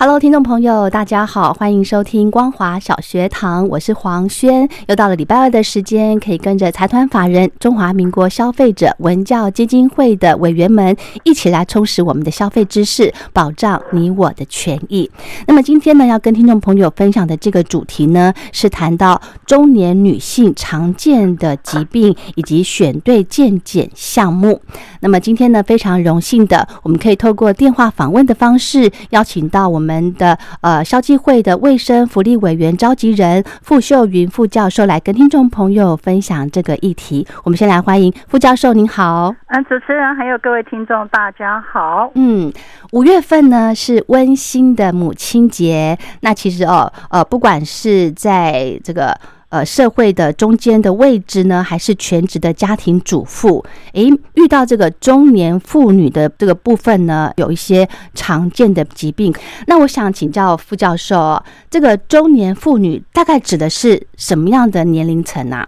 Hello，听众朋友，大家好，欢迎收听光华小学堂，我是黄轩。又到了礼拜二的时间，可以跟着财团法人中华民国消费者文教基金会的委员们一起来充实我们的消费知识，保障你我的权益。那么今天呢，要跟听众朋友分享的这个主题呢，是谈到中年女性常见的疾病以及选对健检项目。那么今天呢，非常荣幸的，我们可以透过电话访问的方式，邀请到我们。我们的呃消基会的卫生福利委员召集人傅秀云副教授来跟听众朋友分享这个议题。我们先来欢迎傅教授，您好。嗯，主持人还有各位听众，大家好。嗯，五月份呢是温馨的母亲节。那其实哦，呃，不管是在这个。呃，社会的中间的位置呢，还是全职的家庭主妇？诶，遇到这个中年妇女的这个部分呢，有一些常见的疾病。那我想请教傅教授，这个中年妇女大概指的是什么样的年龄层啊？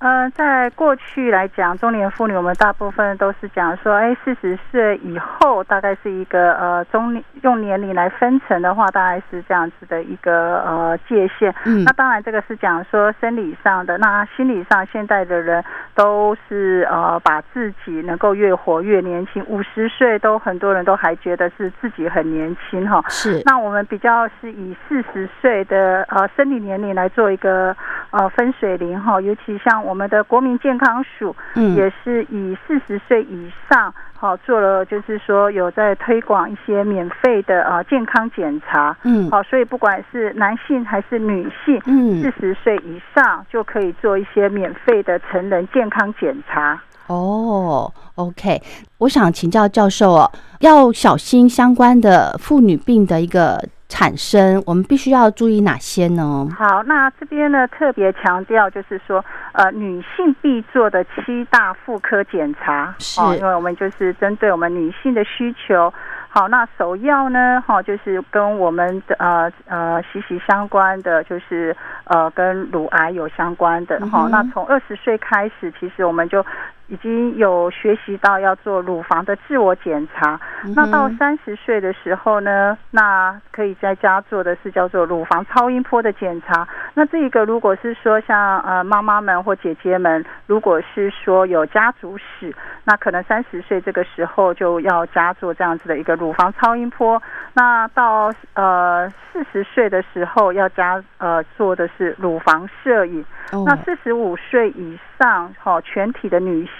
呃，在过去来讲，中年妇女我们大部分都是讲说，哎，四十岁以后大概是一个呃中用年龄来分成的话，大概是这样子的一个呃界限。嗯，那当然这个是讲说生理上的，那心理上，现在的人都是呃把自己能够越活越年轻，五十岁都很多人都还觉得是自己很年轻哈。是，那我们比较是以四十岁的呃生理年龄来做一个呃分水岭哈，尤其像。我们的国民健康署，嗯，也是以四十岁以上，好做了，就是说有在推广一些免费的啊健康检查，嗯，好，所以不管是男性还是女性，嗯，四十岁以上就可以做一些免费的成人健康检查。哦，OK，我想请教教授哦，要小心相关的妇女病的一个。产生，我们必须要注意哪些呢？好，那这边呢特别强调，就是说，呃，女性必做的七大妇科检查，是，因为我们就是针对我们女性的需求。好，那首要呢，哈，就是跟我们的呃呃息息相关的，就是呃跟乳癌有相关的。哈，那从二十岁开始，其实我们就。已经有学习到要做乳房的自我检查，那到三十岁的时候呢，那可以在家做的是叫做乳房超音波的检查。那这一个如果是说像呃妈妈们或姐姐们，如果是说有家族史，那可能三十岁这个时候就要加做这样子的一个乳房超音波。那到呃四十岁的时候要加呃做的是乳房摄影。那四十五岁以上，哈，全体的女性，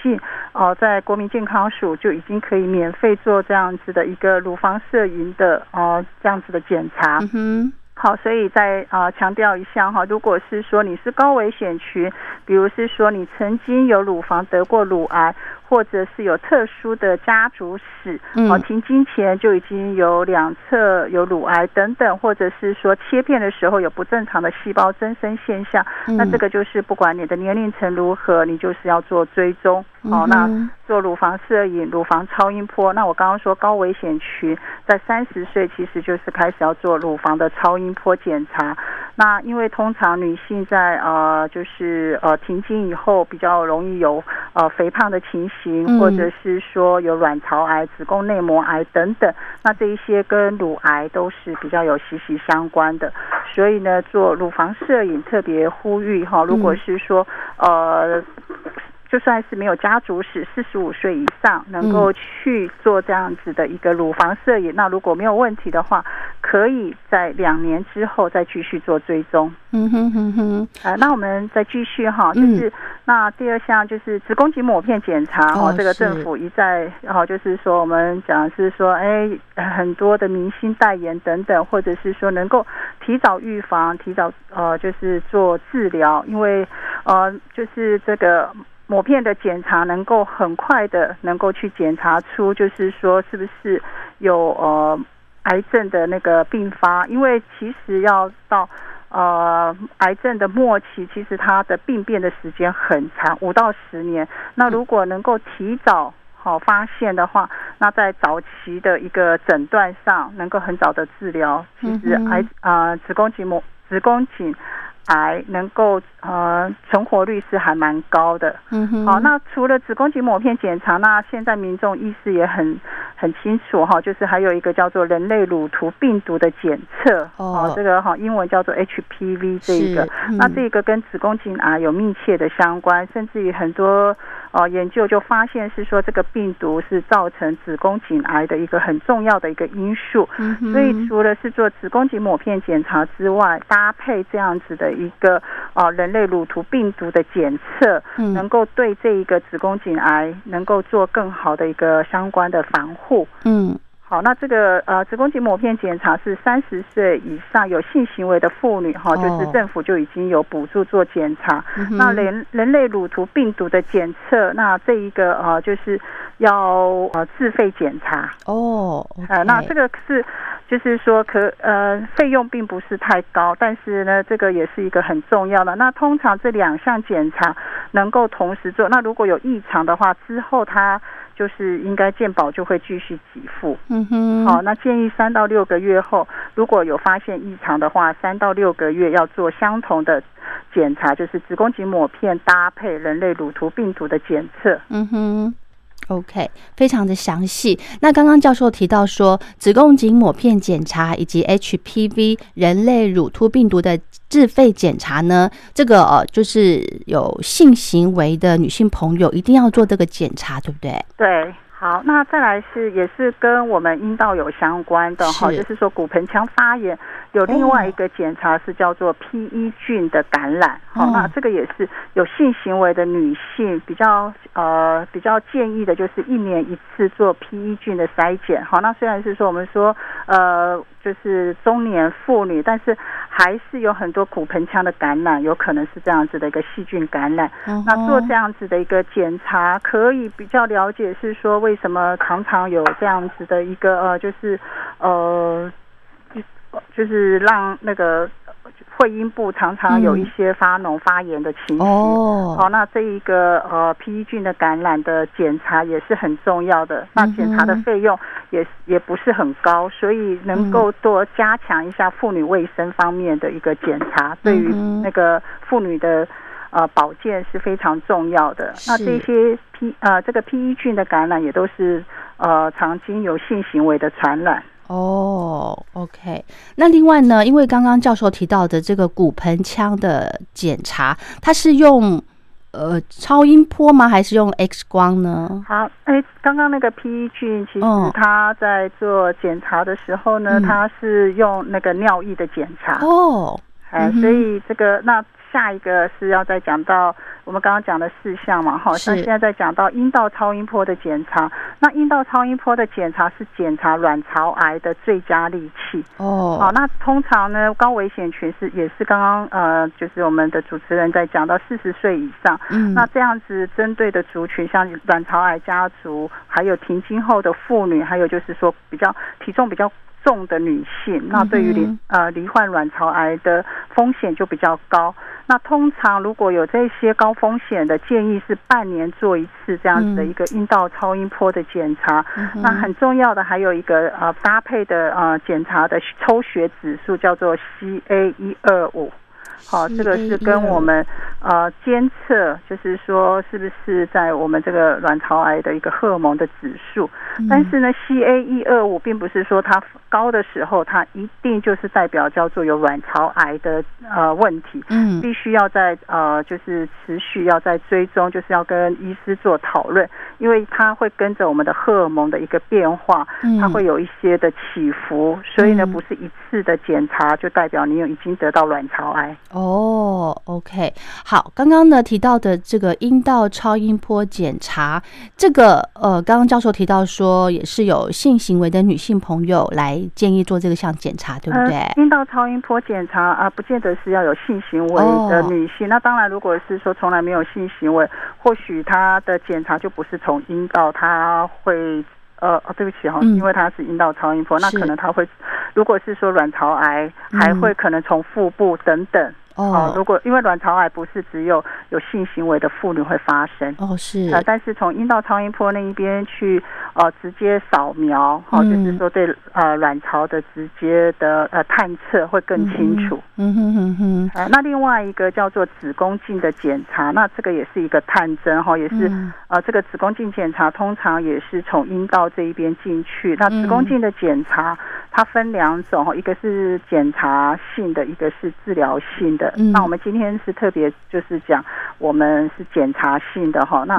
哦，在国民健康署就已经可以免费做这样子的一个乳房摄影的，哦，这样子的检查。嗯好，所以再啊强调一下哈，如果是说你是高危险群，比如是说你曾经有乳房得过乳癌。或者是有特殊的家族史，哦，停经前就已经有两侧有乳癌等等，或者是说切片的时候有不正常的细胞增生现象，那这个就是不管你的年龄层如何，你就是要做追踪，哦，那做乳房摄影、乳房超音波。那我刚刚说高危险区在三十岁，其实就是开始要做乳房的超音波检查。那因为通常女性在呃就是呃停经以后比较容易有呃肥胖的情形。或者是说有卵巢癌、子宫内膜癌等等，那这一些跟乳癌都是比较有息息相关的，所以呢，做乳房摄影特别呼吁哈，如果是说呃。就算是没有家族史，四十五岁以上能够去做这样子的一个乳房摄影，那如果没有问题的话，可以在两年之后再继续做追踪。嗯哼哼哼，呃，那我们再继续哈，就是那第二项就是子宫颈抹片检查哦哦，这个政府一再哦，就是说我们讲是说，哎，很多的明星代言等等，或者是说能够提早预防、提早呃，就是做治疗，因为呃，就是这个。抹片的检查能够很快的能够去检查出，就是说是不是有呃癌症的那个并发，因为其实要到呃癌症的末期，其实它的病变的时间很长，五到十年。那如果能够提早好、发现的话，那在早期的一个诊断上能够很早的治疗，其实癌啊、子宫颈膜子宫颈癌能够呃存活率是还蛮高的。嗯哼，好，那除了子宫颈抹片检查，那现在民众意识也很很清楚哈，就是还有一个叫做人类乳头病毒的检测，哦。这个哈英文叫做 HPV 这一个，嗯。那这个跟子宫颈癌有密切的相关，甚至于很多呃研究就发现是说这个病毒是造成子宫颈癌的一个很重要的一个因素，嗯所以除了是做子宫颈抹片检查之外，搭配这样子的一个呃人类乳头病毒的检测，嗯能够对这一个子宫颈癌能够做更好的一个相关的防护。嗯好，那这个呃子宫颈抹片检查是三十岁以上有性行为的妇女哈，哦就是政府就已经有补助做检查。嗯那人人类乳头病毒的检测，那这一个呃就是要呃自费检查。哦，呃，那这个是就是说可呃费用并不是太高，但是呢，这个也是一个很重要的。那通常这两项检查能够同时做，那如果有异常的话，之后它就是应该健保就会继续给付。嗯哼，好，那建议三到六个月后，如果有发现异常的话，三到六个月要做相同的检查，就是子宫颈抹片搭配人类乳头病毒的检测。嗯哼。OK，非常的详细。那刚刚教授提到说，子宫颈抹片检查以及 HPV 人类乳突病毒的自费检查呢，这个，就是有性行为的女性朋友一定要做这个检查，对不对？对，好，那再来是也是跟我们阴道有相关的哈，就是说骨盆腔发炎有另外一个检查是叫做 P E 菌的感染，好、哦。那这个也是有性行为的女性比较呃比较建议的，就是一年一次做 P E 菌的筛检，好，那虽然是说我们说呃就是中年妇女，但是还是有很多骨盆腔的感染，有可能是这样子的一个细菌感染。嗯那做这样子的一个检查，可以比较了解是说为什么常常有这样子的一个呃，就是呃，就就是让那个会阴部常常有一些发脓发炎的情绪。哦，好，那这一个呃 P E 菌的感染的检查也是很重要的。那检查的费用也也不是很高，所以能嗯够多加强一下妇女卫生方面的一个检查，对于那个妇女的呃保健是非常重要的。那这些 P 呃这个 P E 菌的感染也都是呃常经由性行为的传染。哦，OK。那另外呢，因为刚刚教授提到的这个骨盆腔的检查，它是用呃超音波吗？还是用 X 光呢？好，哎，刚刚那个 P E 菌，其实哦它在做检查的时候呢，嗯它是用那个尿液的检查。哦，哎，所以这个那下一个是要再讲到我们刚刚讲的事项嘛，哈，是那现在在讲到阴道超音波的检查。那阴道超音波的检查是检查卵巢癌的最佳利器。哦，好，那通常呢，高危险群是也是刚刚呃，就是我们的主持人在讲到四十岁以上。嗯，那这样子针对的族群，像卵巢癌家族，还有停经后的妇女，还有就是说比较体重比较重的女性，那对于呃罹患卵巢癌的风险就比较高。那通常如果有这些高风险的，建议是半年做一次这样子的一个阴道超音波的检查。嗯那很重要的还有一个呃搭配的呃检查的抽血指数叫做 CA 一二五。好，这个是跟我们呃监测，就是说是不是在我们这个卵巢癌的一个荷尔蒙的指数。但是呢，CA 一二五并不是说它高的时候，它一定就是代表叫做有卵巢癌的呃问题。嗯，必须要在呃就是持续要在追踪，就是要跟医师做讨论，因为它会跟着我们的荷尔蒙的一个变化，它会有一些的起伏，所以呢，不是一次的检查就代表你有已经得到卵巢癌。哦，OK，好，刚刚呢提到的这个阴道超音波检查，这个呃，刚刚教授提到说也是有性行为的女性朋友来建议做这个项检查，对不对？阴道超音波检查啊，不见得是要有性行为的女性。那当然，如果是说从来没有性行为，或许她的检查就不是从阴道，她会。呃，对不起哈，因为它是阴道超音波，那可能它会，如果是说卵巢癌，还会可能从腹部等等。哦，如果因为卵巢癌不是只有有性行为的妇女会发生哦，是呃，但是从阴道超音波那一边去呃直接扫描，哦，就是说对呃卵巢的直接的呃探测会更清楚。嗯哼哼哼。呃，那另外一个叫做子宫镜的检查，那这个也是一个探针哈，也是呃这个子宫镜检查通常也是从阴道这一边进去。那子宫镜的检查它分两种哈，一个是检查性的，一个是治疗性的。那我们今天是特别就是讲，我们是检查性的哈。那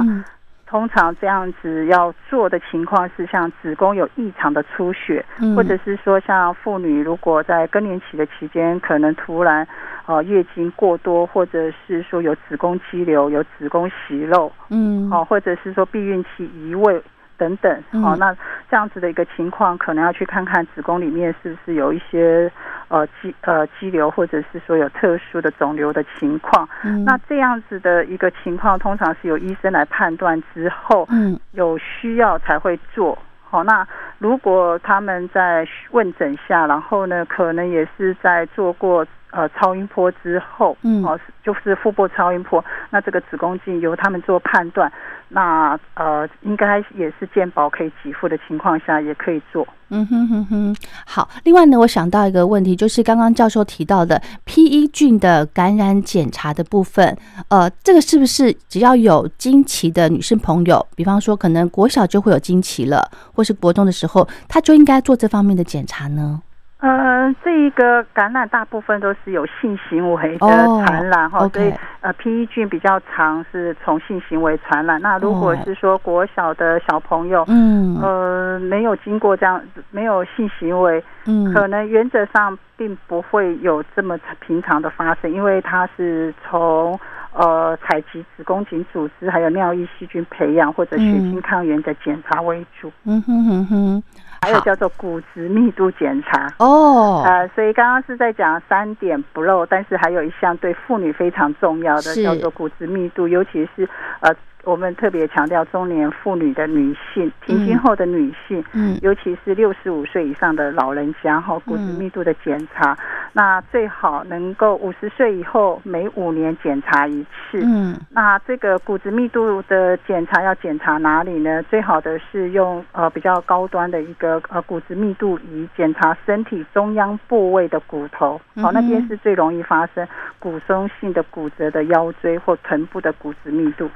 通常这样子要做的情况是，像子宫有异常的出血，或者是说像妇女如果在更年期的期间，可能突然呃月经过多，或者是说有子宫肌瘤、有子宫息肉，嗯，好，或者是说避孕期移位。等等，好，那这样子的一个情况，可能要去看看子宫里面是不是有一些呃肌呃肌瘤，或者是说有特殊的肿瘤的情况。那这样子的一个情况，通常是由医生来判断之后，嗯，有需要才会做。好，那如果他们在问诊下，然后呢，可能也是在做过。呃，超音波之后，嗯，哦，就是腹部超音波，那这个子宫镜由他们做判断，那呃，应该也是健保可以给付的情况下，也可以做。嗯哼哼哼，好。另外呢，我想到一个问题，就是刚刚教授提到的 P E 菌的感染检查的部分，呃，这个是不是只要有经期的女性朋友，比方说可能国小就会有经期了，或是国中的时候，她就应该做这方面的检查呢？呃，这一个感染大部分都是有性行为的传染哈，所以呃，P E 菌比较常是从性行为传染。那如果是说国小的小朋友，嗯，呃，没有经过这样没有性行为，嗯，可能原则上并不会有这么平常的发生，因为它是从呃采集子宫颈组织还有尿液细菌培养或者血清抗原的检查为主。嗯哼哼哼。还有叫做骨质密度检查哦，呃，所以刚刚是在讲三点不漏，但是还有一项对妇女非常重要的叫做骨质密度，尤其是呃。我们特别强调中年妇女的女性，停经后的女性，嗯，尤其是六十五岁以上的老人家哈，骨质密度的检查，那最好能够五十岁以后每五年检查一次。嗯，那这个骨质密度的检查要检查哪里呢？最好的是用呃比较高端的一个呃骨质密度仪检查身体中央部位的骨头，好，那边是最容易发生骨松性的骨折的腰椎或臀部的骨质密度。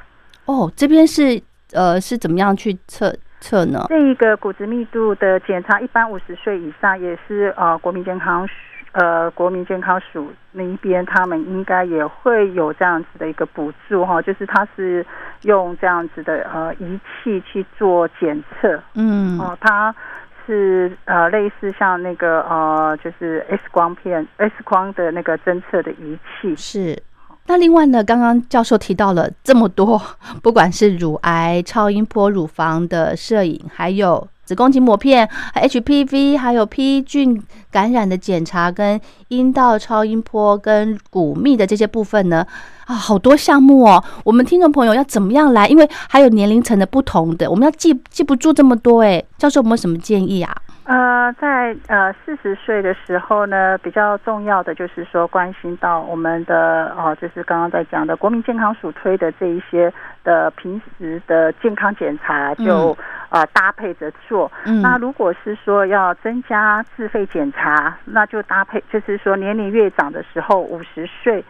哦，这边是呃是怎么样去测测呢？这一个骨质密度的检查，一般五十岁以上也是呃国民健康署呃国民健康署那一边，他们应该也会有这样子的一个补助哈，就是它是用这样子的呃仪器去做检测，嗯，哦，它是呃类似像那个呃就是 X 光片 X 光的那个侦测的仪器是。那另外呢，刚刚教授提到了这么多，不管是乳癌、超音波乳房的摄影，还有子宫颈膜片、HPV，还有 P 菌感染的检查，跟阴道超音波跟骨密的这些部分呢，啊，好多项目哦。我们听众朋友要怎么样来？因为还有年龄层的不同的，我们要记记不住这么多哎。教授有没有什么建议啊？呃，在呃四十岁的时候呢，比较重要的就是说关心到我们的哦，就是刚刚在讲的国民健康署推的这一些的平时的健康检查，就呃搭配着做。那如果是说要增加自费检查，那就搭配，就是说年龄越长的时候，五十岁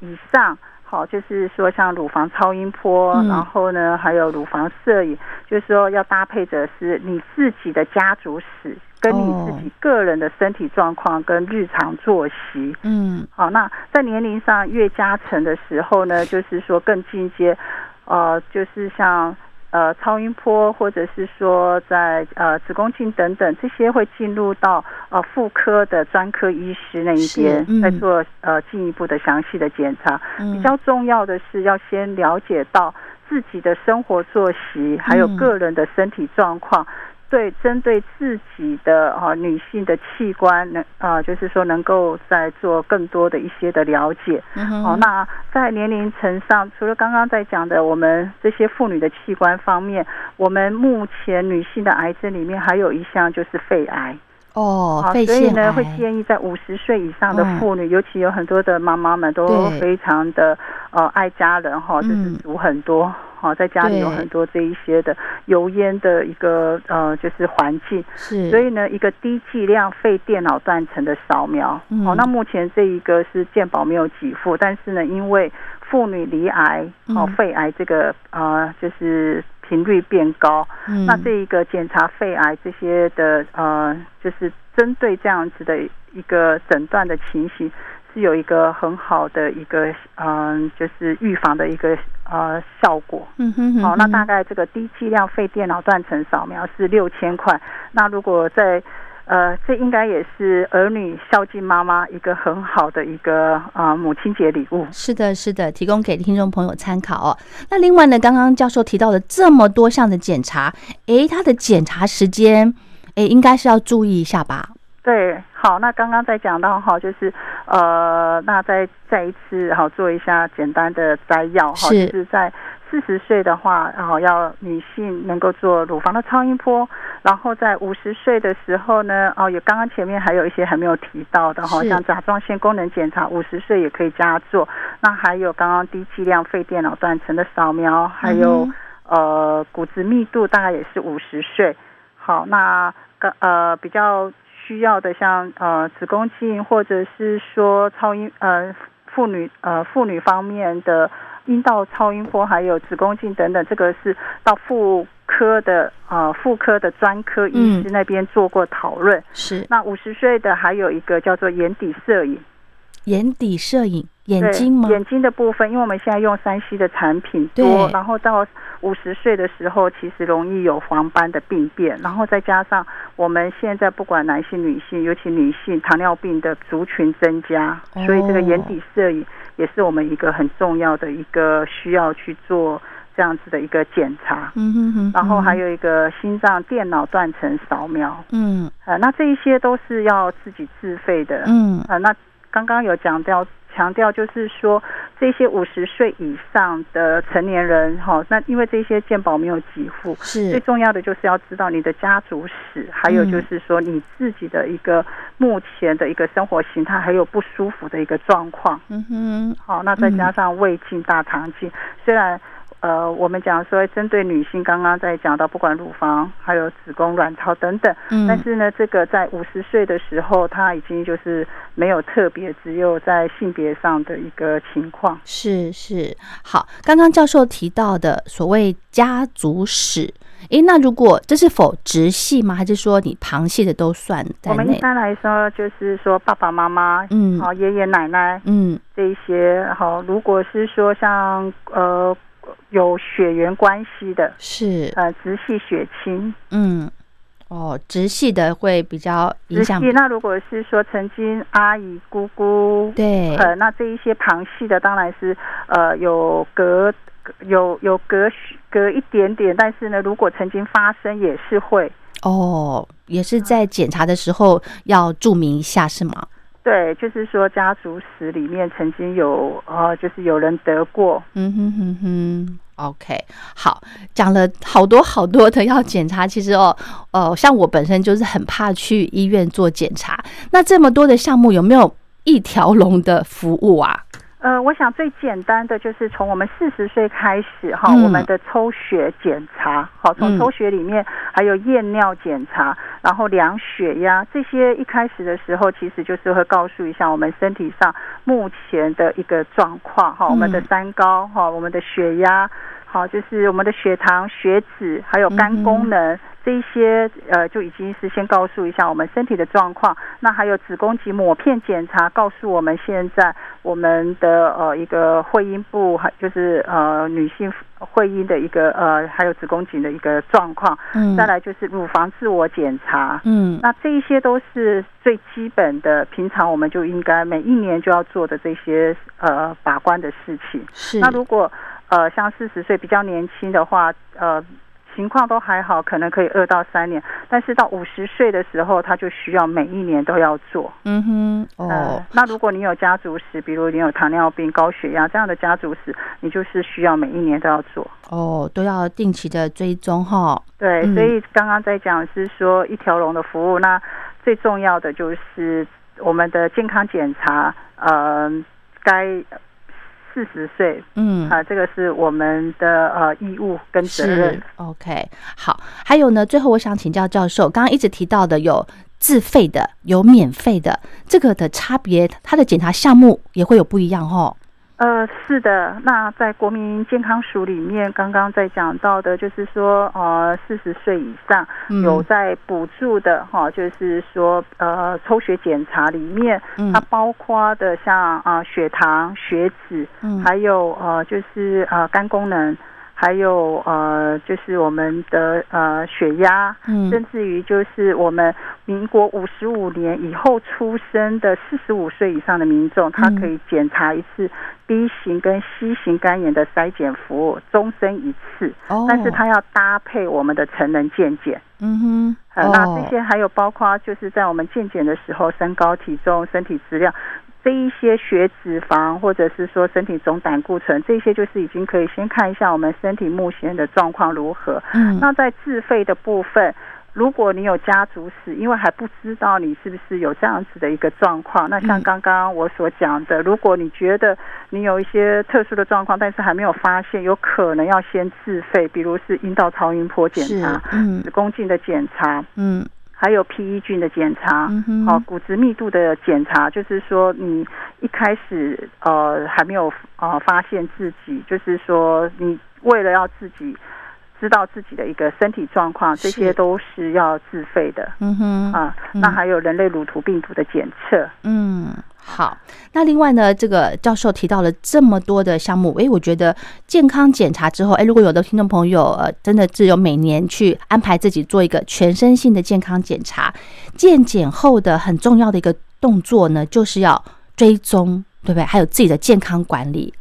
以上。好，就是说像乳房超音波，嗯。然后呢还有乳房摄影，就是说要搭配着是你自己的家族史，跟你自己个人的身体状况跟日常作息。嗯。好，那在年龄上越加成的时候呢，就是说更进阶，呃，就是像呃超音波，或者是说在呃子宫镜等等这些会进入到呃妇科的专科医师那一边再做呃进一步的详细的检查。嗯，比较重要的是要先了解到自己的生活作息，还有嗯个人的身体状况。对，针对自己的啊女性的器官，能啊、就是说能够再做更多的一些的了解。嗯哼哦，那在年龄层上，除了刚刚在讲的我们这些妇女的器官方面，我们目前女性的癌症里面还有一项就是肺癌。哦，所以呢，会建议在五十岁以上的嗯妇女，尤其有很多的妈妈们都非常的呃爱家人哈，就是嗯煮很多。好，在家里有很多这一些的油烟的一个呃，就是环境，是，所以呢，一个低剂量肺电脑断层的扫描，嗯。哦，那目前这一个是健保没有给付，但是呢，因为妇女罹癌哦嗯，肺癌这个呃，就是频率变高，嗯。那这一个检查肺癌这些的呃，就是针对这样子的一个诊断的情形，是有一个很好的一个嗯、就是预防的一个呃效果。嗯哼哼好、那大概这个低剂量肺电脑断层扫描是六千块。那如果在呃，这应该也是儿女孝敬妈妈一个很好的一个呃母亲节礼物。是的，是的，提供给听众朋友参考哦。那另外呢，刚刚教授提到的这么多项的检查，诶，它的检查时间，诶，应该是要注意一下吧？对，好，那刚刚在讲到哈，就是呃，那再再一次好做一下简单的摘要哈，是。就是在四十岁的话，然后要女性能够做乳房的超音波，然后在五十岁的时候呢，哦，也刚刚前面还有一些还没有提到的哈，像甲状腺功能检查，五十岁也可以加做，那还有刚刚低剂量肺电脑断层的扫描，还有、嗯呃骨质密度大概也是五十岁。好，那个呃比较需要的像呃子宫镜或者是说超音呃妇女呃妇女方面的阴道超音波，还有子宫镜等等，这个是到妇科的呃妇科的专科医师那边做过讨论。是。那五十岁的还有一个叫做眼底摄影，眼底摄影，眼睛吗？眼睛的部分，因为我们现在用三 C 的产品多，然后到五十岁的时候，其实容易有黄斑的病变，然后再加上我们现在不管男性、女性，尤其女性糖尿病的族群增加，哦所以这个眼底摄影也是我们一个很重要的一个需要去做这样子的一个检查。嗯哼哼，然后还有有一个心脏电脑断层扫描，嗯呃，那这一些都是要自己自费的。嗯啊，那刚刚有讲到强调，就是说这些五十岁以上的成年人，哈，那因为这些健保没有给付，是最重要的就是要知道你的家族史，还有嗯就是说你自己的一个目前的一个生活形态，还有不舒服的一个状况。嗯哼好，那再加上胃镜、大肠镜，虽然。呃，我们讲说针对女性，刚刚在讲到不管乳房、还有子宫、卵巢等等，嗯，但是呢，这个在五十岁的时候，它已经就是没有特别，只有在性别上的一个情况。是是好，刚刚教授提到的所谓家族史，诶，那如果这是否直系吗？还是说你旁系的都算在内？我们一般来说，就是说爸爸妈妈，嗯好爷爷奶奶嗯这一些，好，如果是说像呃有血缘关系的，是呃直系血亲，嗯哦，直系的会比较影响直系。那如果是说曾经阿姨、姑姑，对呃，那这一些旁系的当然是呃有隔有有隔隔一点点，但是呢，如果曾经发生也是会。哦，也是在检查的时候要注明一下是吗？对，就是说家族史里面曾经有呃，就是有人得过，嗯哼哼哼。OK，好，讲了好多好多的要检查。其实哦，呃，像我本身就是很怕去医院做检查。那这么多的项目，有没有一条龙的服务啊？呃，我想最简单的就是从我们四十岁开始哈，嗯。我们的抽血检查，好，从嗯。抽血里面还有验尿检查，然后量血压这些，一开始的时候其实就是会告诉一下我们身体上目前的一个状况哈，我们的嗯。三高哈，我们的血压。好，就是我们的血糖、血脂，还有肝功能、这一些，呃，就已经是先告诉一下我们身体的状况。那还有子宫颈抹片检查，告诉我们现在我们的呃一个会阴部，还就是呃女性会阴的一个呃，还有子宫颈的一个状况。嗯再来就是乳房自我检查。嗯那这一些都是最基本的，平常我们就应该每一年就要做的这些呃把关的事情。是那如果呃像四十岁比较年轻的话，呃情况都还好，可能可以二到三年，但是到五十岁的时候，他就需要每一年都要做。嗯哼哦呃，那如果你有家族史，比如你有糖尿病、高血压这样的家族史，你就是需要每一年都要做。哦都要定期的追踪哈。对，嗯所以刚刚在讲是说一条龙的服务，那最重要的就是我们的健康检查，呃，该四十岁嗯啊、这个是我们的呃义务跟责任。OK 好，还有呢，最后我想请教教授，刚刚一直提到的有自费的，有免费的，这个的差别，它的检查项目也会有不一样哦。呃，是的，那在国民健康署里面，刚刚在讲到的，就是说，呃，四十岁以上嗯。有在补助的哈、就是说，呃，抽血检查里面，嗯。它包括的像啊、血糖、血脂，嗯。还有呃就是呃肝功能，还有呃就是我们的呃血压，嗯。甚至于就是我们民国五十五年以后出生的四十五岁以上的民众，他嗯可以检查一次 B 型跟 C 型肝炎的筛检服务，终身一次，哦，但是他要搭配我们的成人健检。嗯哼，呃，哦那这些还有包括就是在我们健检的时候，身高、体重、身体质量。这一些血脂肪，或者是说身体总胆固醇，这些就是已经可以先看一下我们身体目前的状况如何。嗯。那在自费的部分，如果你有家族史，因为还不知道你是不是有这样子的一个状况，那像嗯。刚刚我所讲的，如果你觉得你有一些特殊的状况，但是还没有发现，有可能要先自费，比如是阴道超音波检查、嗯。子宫镜的检查，嗯还有 PE 菌的检查，嗯哼。好、骨质密度的检查，就是说你一开始呃还没有呃发现自己，就是说你为了要自己知道自己的一个身体状况，这些都是要自费的。嗯哼。啊。嗯。那还有人类乳头病毒的检测，嗯，好。那另外呢，这个教授提到了这么多的项目，诶，我觉得健康检查之后，诶，如果有的听众朋友呃，真的只有每年去安排自己做一个全身性的健康检查，健检后的很重要的一个动作呢，就是要追踪，对不对？还有自己的健康管理，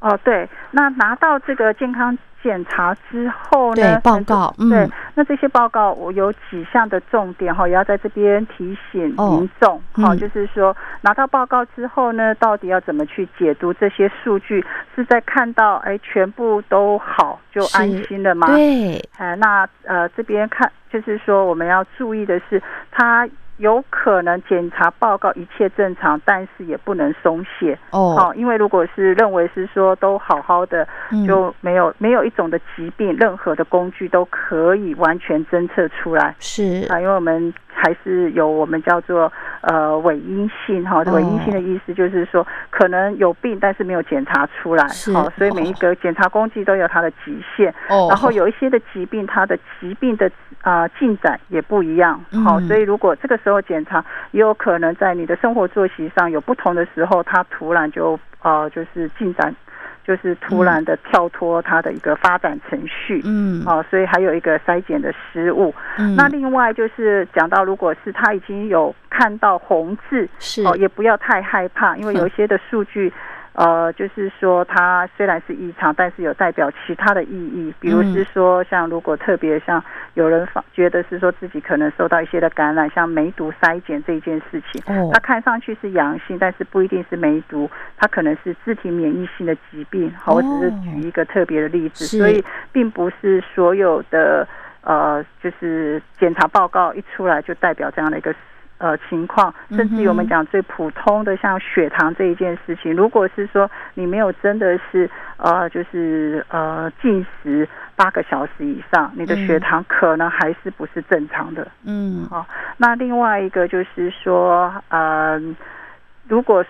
哦，对，那拿到这个健康检查之后对呢，报告嗯对，那这些报告我有几项的重点哈，也要在这边提醒哦民众哈、嗯就是说拿到报告之后呢，到底要怎么去解读这些数据？是在看到哎全部都好就安心了吗？对，哎，那呃这边看就是说我们要注意的是，它有可能检查报告一切正常，但是也不能松懈。哦，哦，因为如果是认为是说都好好的，嗯。就没有没有一种的疾病，任何的工具都可以完全侦测出来。是。啊，因为我们还是有我们叫做呃伪阴性哈，哦。伪阴性的意思就是说可能有病，但是没有检查出来，是。好，所以每一个检查工具都有它的极限。哦，然后有一些的疾病，它的疾病的啊进展也不一样，好、嗯。所以如果这个时候检查，也有可能在你的生活作息上有不同的时候，它突然就呃就是进展，就是突然的跳脱它的一个发展程序，嗯哦，所以还有一个筛检的失误。嗯那另外就是讲到，如果是他已经有看到红字，是哦，也不要太害怕，因为有一些的数据。呃，就是说它虽然是异常，但是有代表其他的意义，比如是说，像如果特别像有人发觉得是说自己可能受到一些的感染，像梅毒筛检这一件事情，哦它看上去是阳性，但是不一定是梅毒，它可能是自体免疫性的疾病。好，我只是举一个特别的例子，所以并不是所有的呃，就是检查报告一出来就代表这样的一个呃情况，甚至于我们讲最普通的像血糖这一件事情，如果是说你没有真的是呃就是呃进食八个小时以上，你的血糖可能还是不是正常的。嗯，好，那另外一个就是说，呃，如果是。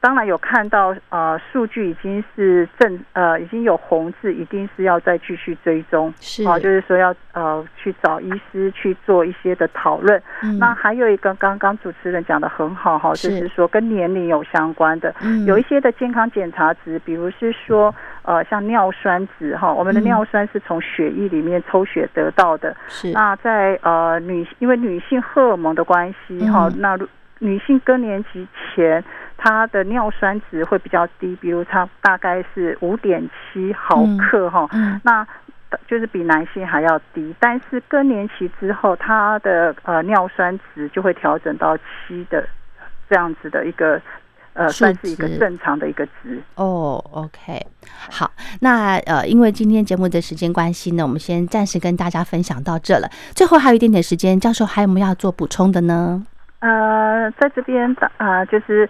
当然有看到，呃，数据已经是正，呃，已经有红字，一定是要再继续追踪，是。啊，就是说要呃去找医师去做一些的讨论。那还有一个，刚刚主持人讲的很好哈，就是说跟年龄有相关的，有一些的健康检查值，比如是说，呃，像尿酸值哈，我们的尿酸是从血液里面抽血得到的，是。那在呃女，因为女性荷尔蒙的关系哈，那女性更年期前。她的尿酸值会比较低，比如她大概是五点七毫克哈，那就是比男性还要低。但是更年期之后，她的呃尿酸值就会调整到七的这样子的一个呃，算是一个正常的一个值。哦，OK，好，那呃，因为今天节目的时间关系呢，我们先暂时跟大家分享到这了。最后还有一点点时间，教授还有没有要做补充的呢？呃，在这边的啊，就是。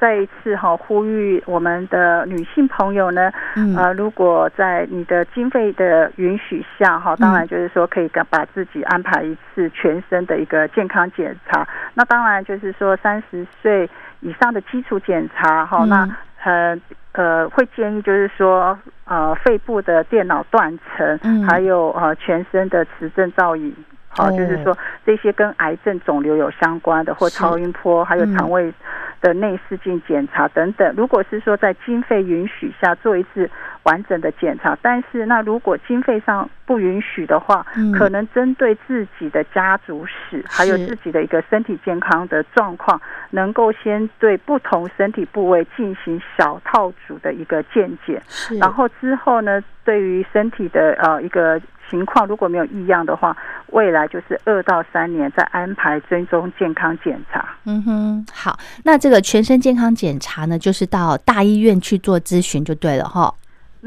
再一次哈呼吁我们的女性朋友呢，呃，如果在你的经费的允许下哈，当然就是说可以把自己安排一次全身的一个健康检查。那当然就是说三十岁以上的基础检查哈，那呃呃会建议就是说呃肺部的电脑断层，还有呃全身的磁振造影，好，就是说这些跟癌症肿瘤有相关的或超音波，还有肠胃。的内视镜检查等等，如果是说在经费允许下做一次完整的检查，但是那如果经费上不允许的话，可能针对自己的家族史，还有自己的一个身体健康的状况，能够先对不同身体部位进行小套组的一个健检，然后之后呢，对于身体的呃一个。情况如果没有异样的话，未来就是二到三年再安排追踪健康检查。嗯哼，好，那这个全身健康检查呢，就是到大医院去做咨询就对了哈。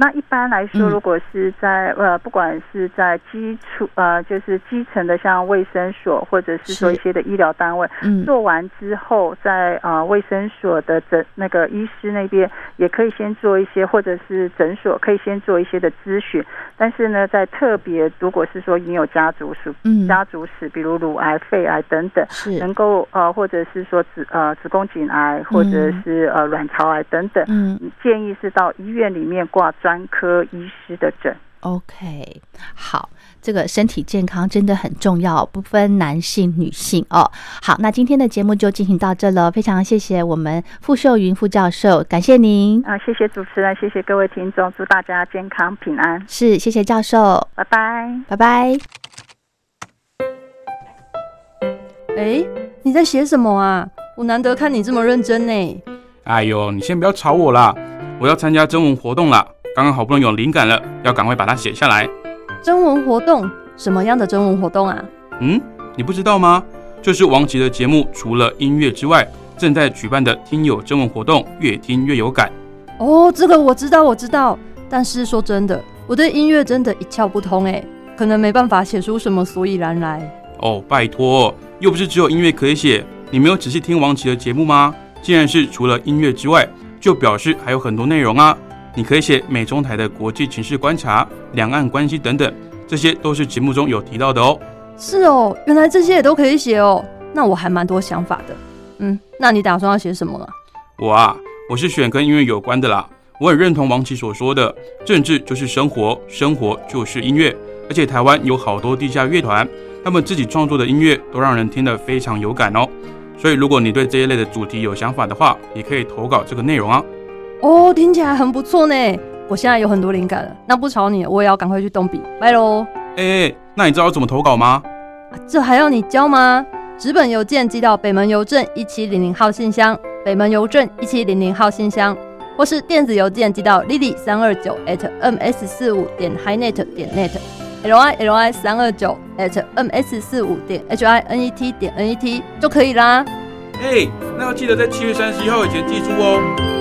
那一般来说，如果是在呃，不管是在基础呃，就是基层的，像卫生所或者是说一些的医疗单位，做完之后，在呃卫生所的诊那个医师那边也可以先做一些，或者是诊所可以先做一些的咨询。但是呢，在特别如果是说你有家族史，家族史，比如乳癌、肺癌等等，能够呃，或者是说子呃子宫颈癌，或者是呃卵巢癌等等，建议是到医院里面挂。专科医师的诊，OK，好，这个身体健康真的很重要，不分男性女性哦。好，那今天的节目就进行到这了，非常谢谢我们傅秀云副教授，感谢您啊，谢谢主持人，谢谢各位听众，祝大家健康平安。是，谢谢教授，拜拜，拜拜。哎，你在写什么啊？我难得看你这么认真呢。哎呦，你先不要吵我啦，我要参加征文活动了。刚刚好不容易有灵感了，要赶快把它写下来。征文活动？什么样的征文活动啊？嗯，你不知道吗？就是王琦的节目，除了音乐之外，正在举办的听友征文活动，越听越有感。哦，这个我知道，我知道。但是说真的，我对音乐真的一窍不通哎，可能没办法写出什么所以然来。哦，拜托，又不是只有音乐可以写。你没有仔细听王琦的节目吗？既然是除了音乐之外，就表示还有很多内容啊。你可以写美中台的国际情势观察、两岸关系等等，这些都是节目中有提到的哦。是哦，原来这些也都可以写哦。那我还蛮多想法的。嗯，那你打算要写什么呢？我啊，我是选跟音乐有关的啦。我很认同王琦所说的，政治就是生活，生活就是音乐。而且台湾有好多地下乐团，他们自己创作的音乐都让人听得非常有感哦。所以如果你对这一类的主题有想法的话，也可以投稿这个内容啊。哦，听起来很不错呢！我现在有很多灵感了，那不吵你，我也要赶快去动笔，拜喽！哎，那你知道怎么投稿吗？这还要你教吗？纸本邮件寄到北门邮政一七零零号信箱，北门邮政一七零零号信箱，或是电子邮件寄到 lily 三二九 at ms 四五点 hinet 点 net，l i l i 三二九 at ms 四五点 h i n e t 点 n e t 就可以啦。哎，那要记得在七月三十一号以前寄出哦。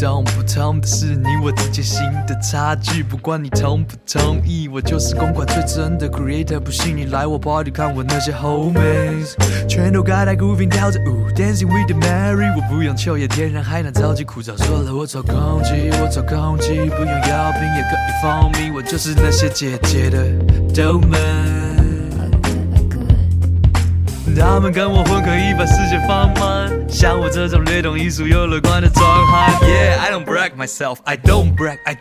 懂，不同的是你我之间新的差距。不管你同不同意，我就是公馆最真的 creator。不信你来我 party 看我那些 homies，全都盖在 grooving 跳着舞，dancing with the Mary。我不用秋叶天然海南超级枯燥，说了我找空气，我找空气，不用药品也可以蜂蜜。我就是那些姐姐的 d o m a n。他们跟我混可以把世界放慢，像我这种略懂艺术又乐观的壮汉。Yeah, I don't brag myself, I don't brag, I